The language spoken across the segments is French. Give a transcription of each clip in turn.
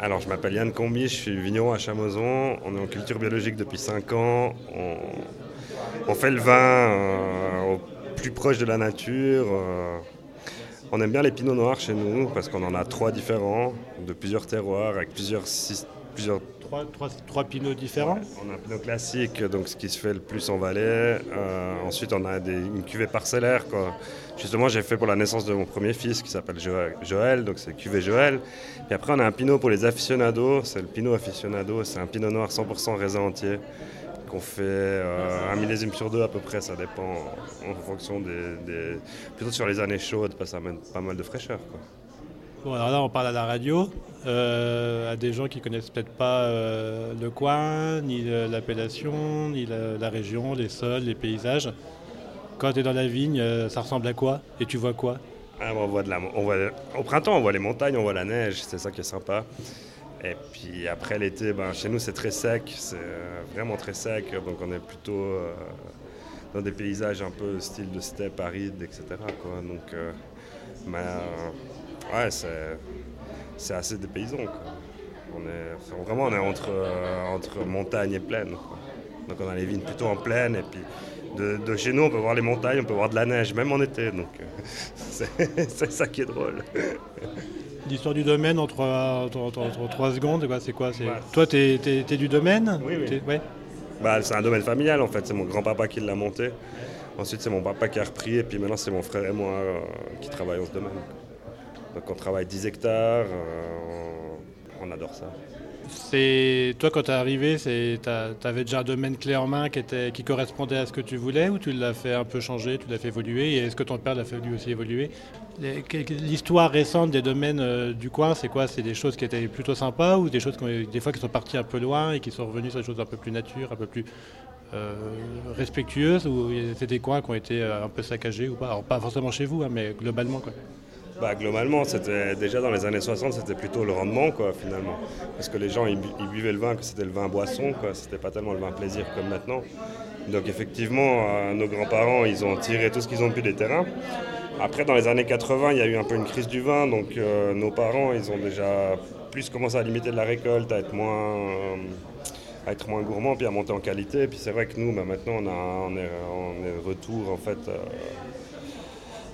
Alors, je m'appelle Yann Combi, je suis vigneron à Chamozon. On est en culture biologique depuis 5 ans. On, fait le vin euh, au plus proche de la nature. euh. on aime bien les pinots noirs chez nous parce qu'on en a trois différents, de plusieurs terroirs, avec plusieurs, sys- plusieurs Trois, trois, trois pinots différents on a un pinot classique, donc ce qui se fait le plus en Valais. Euh, ensuite, on a des, une cuvée parcellaire. Quoi. Justement, j'ai fait pour la naissance de mon premier fils qui s'appelle Jo- Joël, donc c'est cuvée Joël. Et après, on a un pinot pour les aficionados. C'est le pinot aficionado. C'est un pinot noir 100% raisin entier qu'on fait euh, un millésime sur deux à peu près. Ça dépend en, en fonction des, des- plutôt sur les années chaudes parce que ça amène pas mal de fraîcheur. Quoi. Alors là, on parle à la radio, euh, à des gens qui connaissent peut-être pas euh, le coin, ni l'appellation, ni la, région, les sols, les paysages. Quand tu es dans la vigne, euh, ça ressemble à quoi? Et tu vois quoi? Ah, on voit de la, on au printemps, on voit les montagnes, on voit la neige, c'est ça qui est sympa. Et puis après l'été, ben, chez nous c'est très sec, c'est vraiment très sec, donc on est plutôt dans des paysages un peu style de steppe aride, etc. Donc, euh, ouais, c'est, assez dépaysant. Quoi. On est, vraiment on est entre, euh, entre montagne et plaine. quoi. Donc on a les vignes plutôt en plaine et puis de, de chez nous on peut voir les montagnes, on peut voir de la neige, même en été. Donc euh, c'est, ça qui est drôle. L'histoire du domaine en trois, secondes, c'est quoi. Ouais. Toi, tu es, du domaine? Oui, oui. Ouais. Bah, c'est un domaine familial en fait, c'est mon grand-papa qui l'a monté. Ensuite c'est mon papa qui a repris et puis maintenant c'est mon frère et moi euh, qui travaillons ce domaine. Donc on travaille 10 hectares, euh, on, adore ça. C'est toi quand tu es arrivé, tu avais déjà un domaine clé en main qui, correspondait à ce que tu voulais ou tu l'as fait un peu changer, tu l'as fait évoluer et est-ce que ton père l'a fait lui aussi évoluer? L'histoire récente des domaines euh, du coin, c'est quoi? C'est des choses qui étaient plutôt sympas ou des choses qui des fois qui sont parties un peu loin et qui sont revenues sur des choses un peu plus nature, un peu plus euh, respectueuses ou c'est des coins qui ont été un peu saccagés ou pas? Alors pas forcément chez vous, hein, mais globalement quoi. Bah, globalement, c'était déjà dans les années 60, c'était plutôt le rendement quoi, finalement. Parce que les gens ils, bu- ils buvaient le vin, que c'était le vin boisson, quoi. C'était pas tellement le vin plaisir comme maintenant. Donc effectivement, euh, nos grands-parents, ils ont tiré tout ce qu'ils ont pu des terrains. Après, dans les années 80, il y a eu un peu une crise du vin, donc euh, nos parents, ils ont déjà plus commencé à limiter de la récolte, à être moins, euh, à être moins gourmands, puis à monter en qualité. Puis c'est vrai que nous, bah, maintenant, on, a, on, est, retour en fait. euh,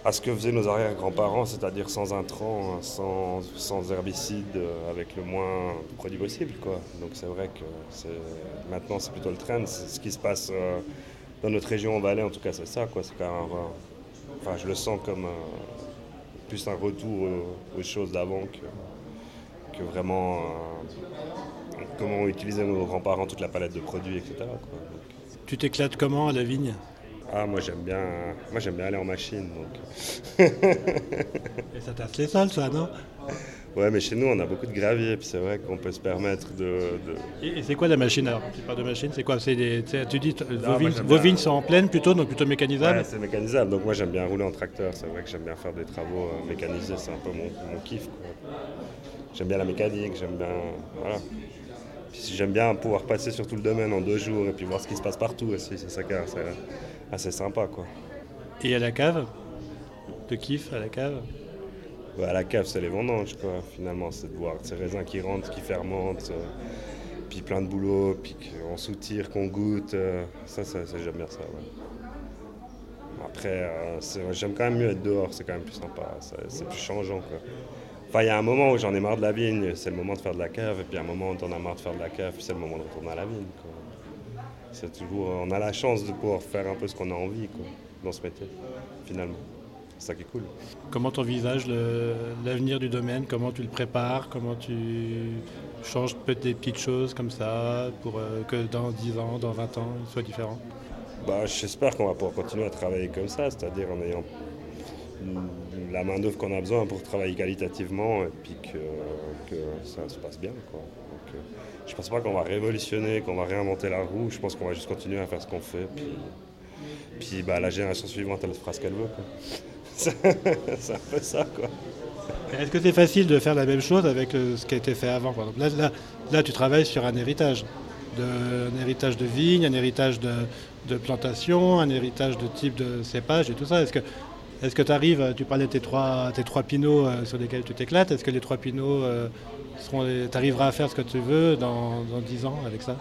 à ce que faisaient nos arrière-grands-parents, c'est-à-dire sans intrants, sans, sans herbicides, euh, avec le moins de produits possible. Quoi. Donc c'est vrai que maintenant c'est plutôt le trend. Ce qui se passe euh, dans notre région en Valais, en tout cas c'est ça. Quoi. Quand même enfin, je le sens comme euh, plus un retour aux, choses d'avant que, vraiment comment utilisaient nos grands-parents toute la palette de produits, etc. Tu t'éclates comment à la vigne? Ah, moi j'aime bien, moi j'aime bien aller en machine. Donc. Et ça tasse les sols ça, non? Ouais, mais chez nous, on a beaucoup de gravier, puis c'est vrai qu'on peut se permettre de. de- Et, et c'est quoi la machine alors? Tu parles de machine, c'est quoi? C'est des, Tu dis t- vos, vignes, vos sont en pleine plutôt, donc plutôt mécanisables? Ouais, c'est mécanisable, donc moi j'aime bien rouler en tracteur. C'est vrai que j'aime bien faire des travaux euh, mécanisés, c'est un peu mon, mon kiff. J'aime bien la mécanique, j'aime bien. Voilà. Puis j'aime bien pouvoir passer sur tout le domaine en deux jours et puis voir ce qui se passe partout aussi, c'est ça qui est assez, sympa, quoi. Et à la cave De kiff à la cave Ouais, à la cave, c'est les vendanges, quoi, finalement. C'est de voir ces raisins qui rentrent, qui fermentent, euh, puis plein de boulot, puis qu'on soutire, qu'on goûte. euh, ça, ça, ça, j'aime bien ça, ouais. Après, euh, j'aime quand même mieux être dehors, c'est quand même plus sympa, c'est, c'est plus changeant, quoi. Enfin, il y a un moment où j'en ai marre de la vigne, c'est le moment de faire de la cave, et puis un moment où t'en as marre de faire de la cave, puis c'est le moment de retourner à la vigne, quoi. C'est toujours, on a la chance de pouvoir faire un peu ce qu'on a envie, quoi, dans ce métier, finalement. C'est ça qui est cool. Comment tu envisages l'avenir du domaine? Comment tu le prépares? Comment tu changes peut-être des petites choses comme ça pour euh, que dans 10 ans, dans 20 ans, il soit différent? Bah, J'espère qu'on va pouvoir continuer à travailler comme ça, c'est-à-dire en ayant la main-d'œuvre qu'on a besoin pour travailler qualitativement et puis que, que ça se passe bien. Quoi. Je pense pas qu'on va révolutionner, qu'on va réinventer la roue, je pense qu'on va juste continuer à faire ce qu'on fait. Puis, puis bah, la génération suivante, elle fera ce qu'elle veut. C'est un peu ça. Quoi. Est-ce que c'est facile de faire la même chose avec euh, ce qui a été fait avant là, là, là, tu travailles sur un héritage. Un héritage de vigne, un héritage de, de plantation, un héritage de type de cépage et tout ça. Est-ce que Est-ce que tu arrives, tu parlais de tes trois, tes trois pinots euh, sur lesquels tu t'éclates, est-ce que les trois pinots, tu arriveras à faire ce que tu veux dans, dans 10 ans avec ça?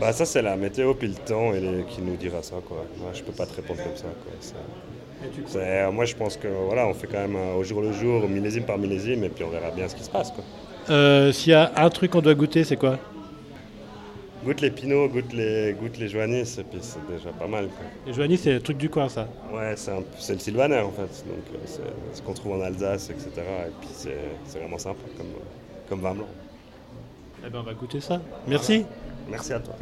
Bah ça c'est la météo puis le temps qui nous dira ça quoi. Moi je peux pas te répondre comme ça quoi. moi je pense que voilà on fait quand même au jour le jour, millésime par millésime et puis on verra bien ce qui se passe quoi. S'il y a un truc qu'on doit goûter c'est quoi? Goûte les pinots, goûte les, goûte les joannis, et puis c'est déjà pas mal. Quoi. Les joannis, c'est le truc du coin, ça Ouais, c'est le sylvaner en fait. Donc euh, c'est ce qu'on trouve en Alsace, etc. Et puis c'est vraiment sympa comme, comme vin blanc. Eh ben, on va goûter ça. Merci. Merci à toi.